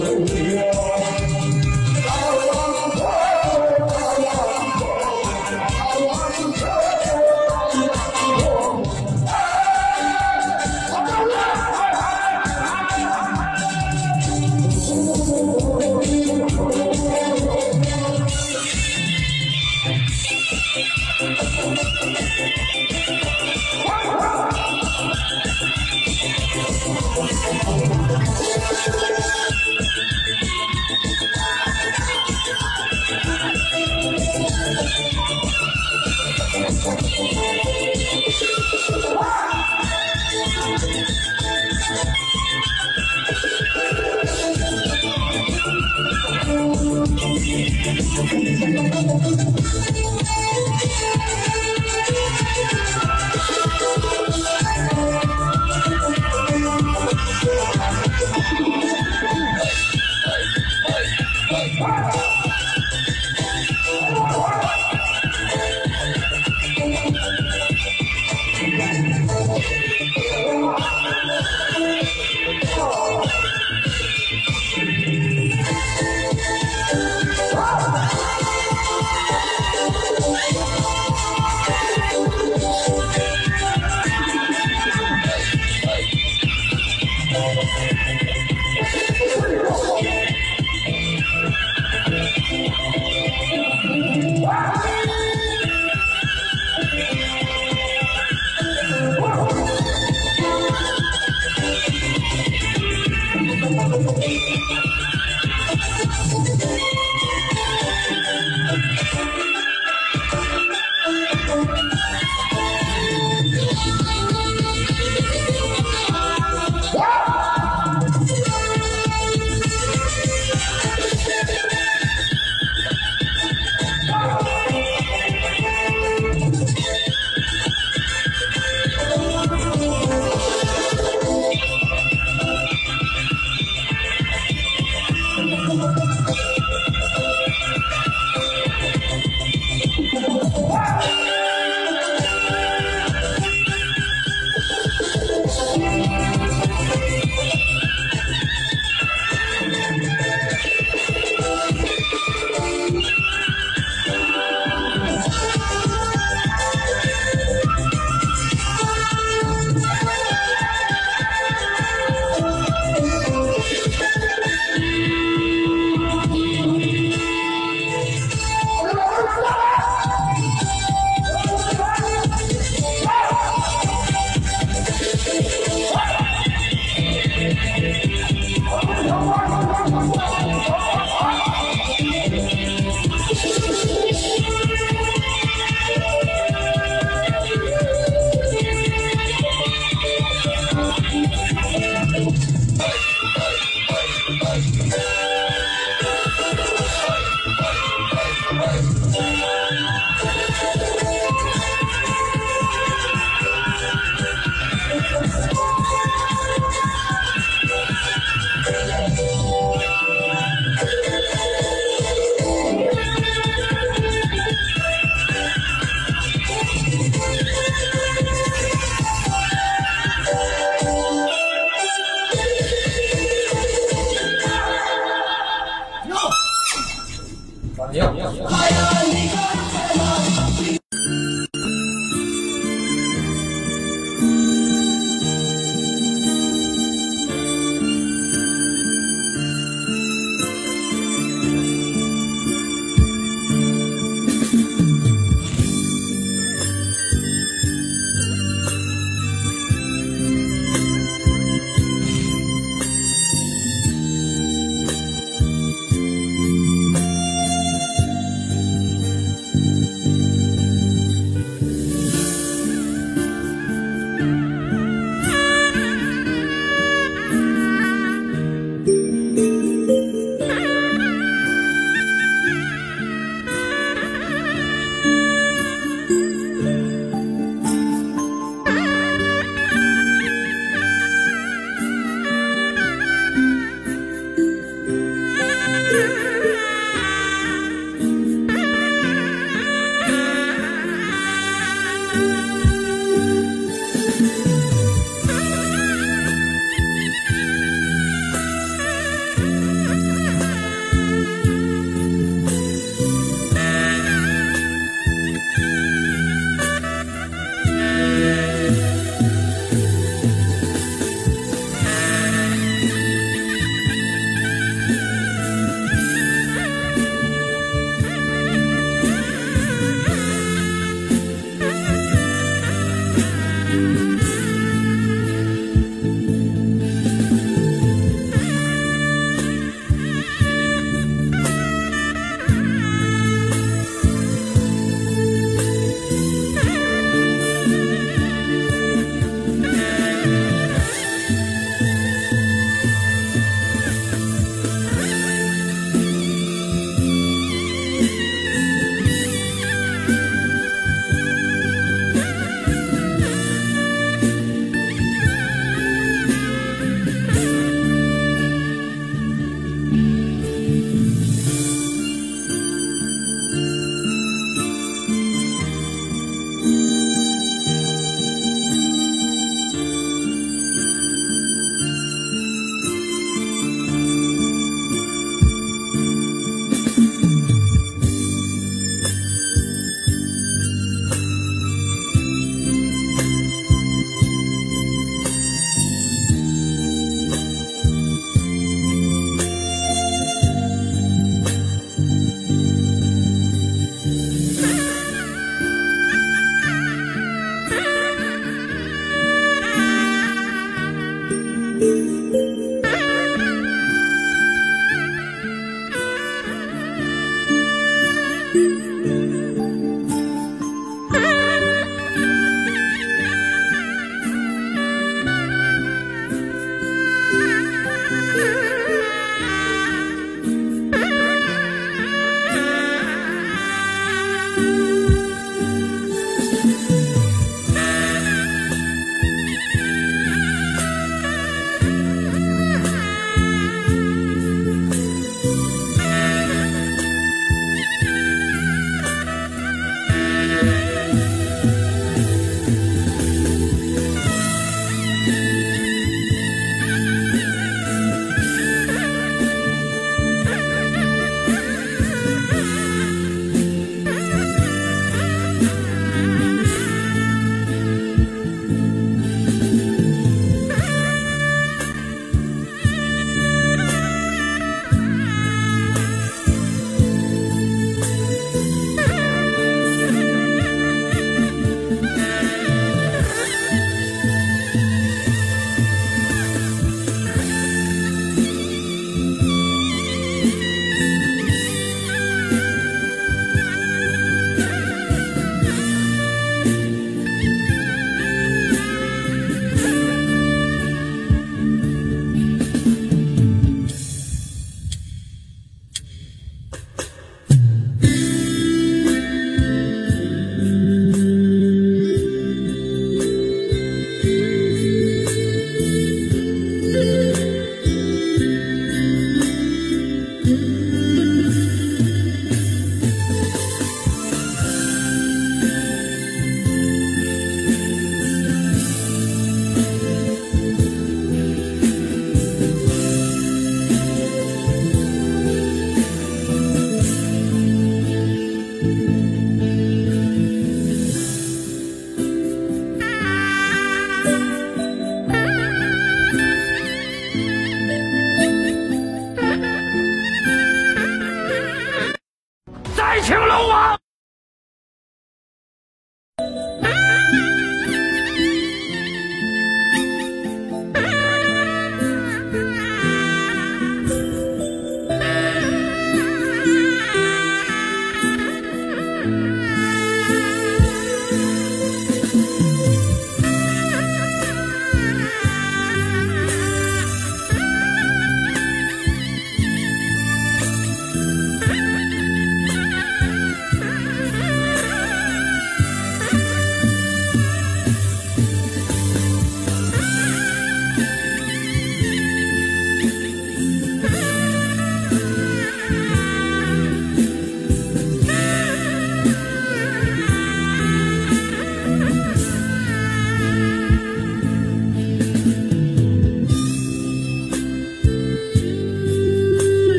Halloween.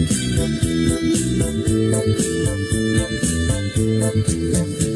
Thank you.